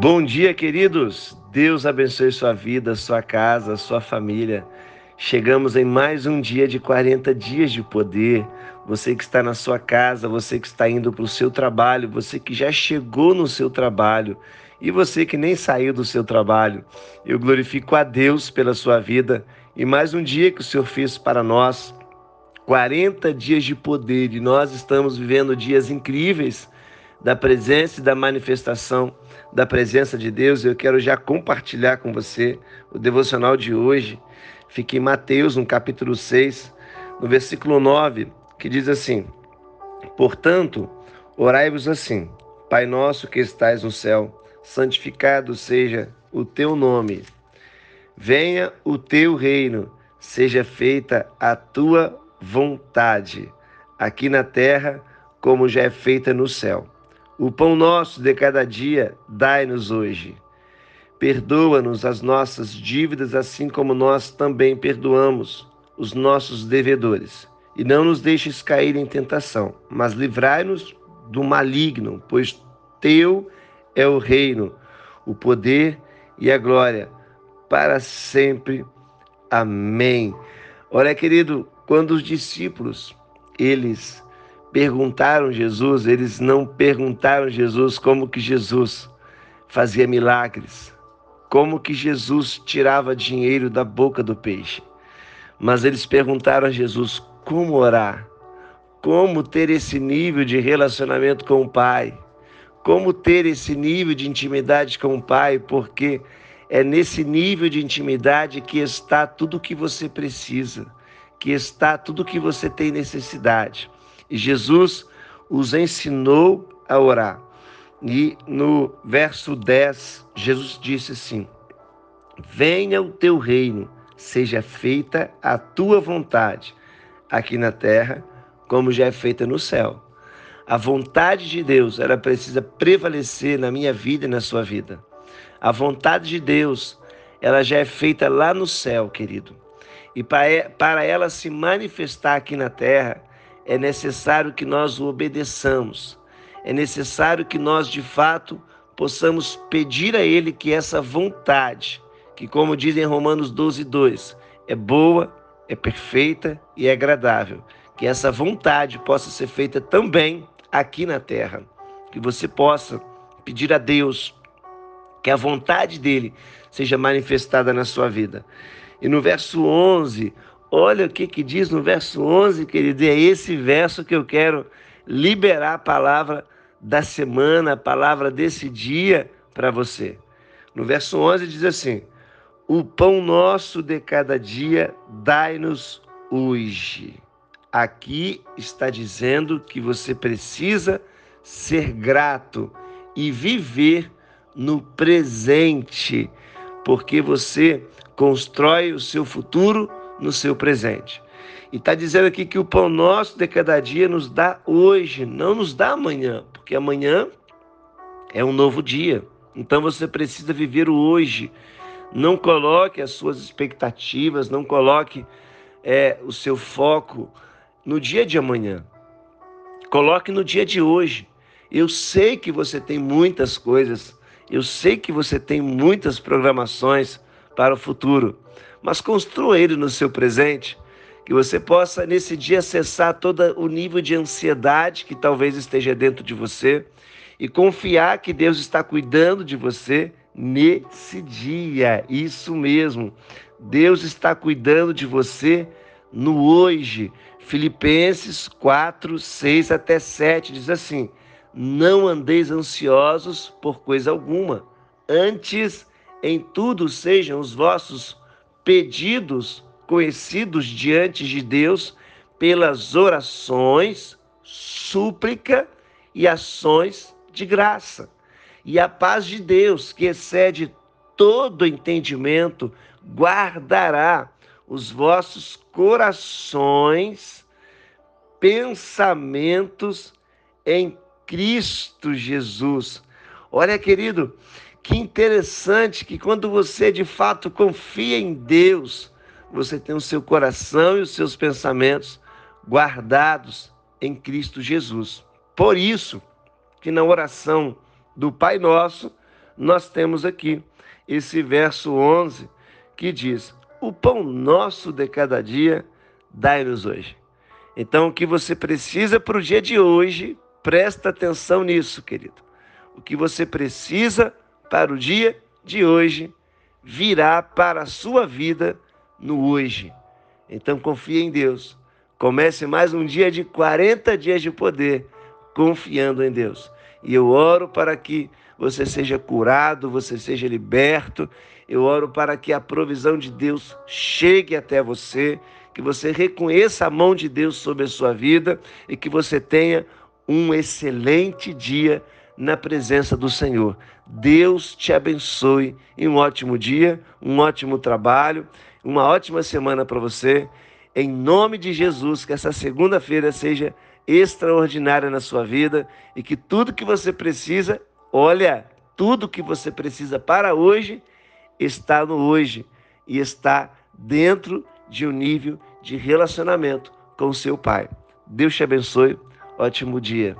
Bom dia, queridos. Deus abençoe sua vida, sua casa, sua família. Chegamos em mais um dia de 40 dias de poder. Você que está na sua casa, você que está indo para o seu trabalho, você que já chegou no seu trabalho e você que nem saiu do seu trabalho. Eu glorifico a Deus pela sua vida e mais um dia que o Senhor fez para nós. 40 dias de poder e nós estamos vivendo dias incríveis da presença e da manifestação da presença de Deus, eu quero já compartilhar com você o devocional de hoje. Fica em Mateus, no capítulo 6, no versículo 9, que diz assim: Portanto, orai-vos assim: Pai nosso que estais no céu, santificado seja o teu nome. Venha o teu reino, seja feita a tua vontade, aqui na terra como já é feita no céu. O pão nosso de cada dia dai-nos hoje. Perdoa-nos as nossas dívidas, assim como nós também perdoamos os nossos devedores. E não nos deixes cair em tentação, mas livrai-nos do maligno, pois teu é o reino, o poder e a glória para sempre. Amém. Olha, querido, quando os discípulos eles perguntaram Jesus, eles não perguntaram Jesus como que Jesus fazia milagres, como que Jesus tirava dinheiro da boca do peixe. Mas eles perguntaram a Jesus como orar, como ter esse nível de relacionamento com o Pai, como ter esse nível de intimidade com o Pai, porque é nesse nível de intimidade que está tudo o que você precisa, que está tudo o que você tem necessidade. E Jesus os ensinou a orar. E no verso 10, Jesus disse assim: Venha o teu reino, seja feita a tua vontade, aqui na terra, como já é feita no céu. A vontade de Deus, ela precisa prevalecer na minha vida e na sua vida. A vontade de Deus, ela já é feita lá no céu, querido. E para ela se manifestar aqui na terra, é necessário que nós o obedeçamos. É necessário que nós, de fato, possamos pedir a Ele que essa vontade, que, como diz em Romanos 12, 2, é boa, é perfeita e é agradável, que essa vontade possa ser feita também aqui na terra. Que você possa pedir a Deus que a vontade dele seja manifestada na sua vida. E no verso 11, Olha o que, que diz no verso 11, querido, é esse verso que eu quero liberar a palavra da semana, a palavra desse dia para você. No verso 11 diz assim: O pão nosso de cada dia dai-nos hoje. Aqui está dizendo que você precisa ser grato e viver no presente, porque você constrói o seu futuro no seu presente. E está dizendo aqui que o pão nosso de cada dia nos dá hoje, não nos dá amanhã, porque amanhã é um novo dia. Então você precisa viver o hoje. Não coloque as suas expectativas, não coloque é, o seu foco no dia de amanhã. Coloque no dia de hoje. Eu sei que você tem muitas coisas, eu sei que você tem muitas programações para o futuro, mas construa ele no seu presente, que você possa nesse dia acessar todo o nível de ansiedade que talvez esteja dentro de você e confiar que Deus está cuidando de você nesse dia. Isso mesmo. Deus está cuidando de você no hoje. Filipenses 4, 6 até 7 diz assim: Não andeis ansiosos por coisa alguma, antes em tudo sejam os vossos pedidos conhecidos diante de Deus pelas orações, súplica e ações de graça. E a paz de Deus, que excede todo entendimento, guardará os vossos corações, pensamentos em Cristo Jesus. Olha, querido, que interessante que quando você de fato confia em Deus, você tem o seu coração e os seus pensamentos guardados em Cristo Jesus. Por isso que na oração do Pai Nosso, nós temos aqui esse verso 11 que diz: O pão nosso de cada dia dai-nos hoje. Então, o que você precisa para o dia de hoje, presta atenção nisso, querido. O que você precisa para o dia de hoje virá para a sua vida no hoje. Então, confie em Deus. Comece mais um dia de 40 dias de poder, confiando em Deus. E eu oro para que você seja curado, você seja liberto. Eu oro para que a provisão de Deus chegue até você, que você reconheça a mão de Deus sobre a sua vida e que você tenha um excelente dia na presença do Senhor. Deus te abençoe e um ótimo dia, um ótimo trabalho, uma ótima semana para você. Em nome de Jesus, que essa segunda-feira seja extraordinária na sua vida e que tudo que você precisa, olha, tudo que você precisa para hoje está no hoje e está dentro de um nível de relacionamento com seu Pai. Deus te abençoe. Ótimo dia.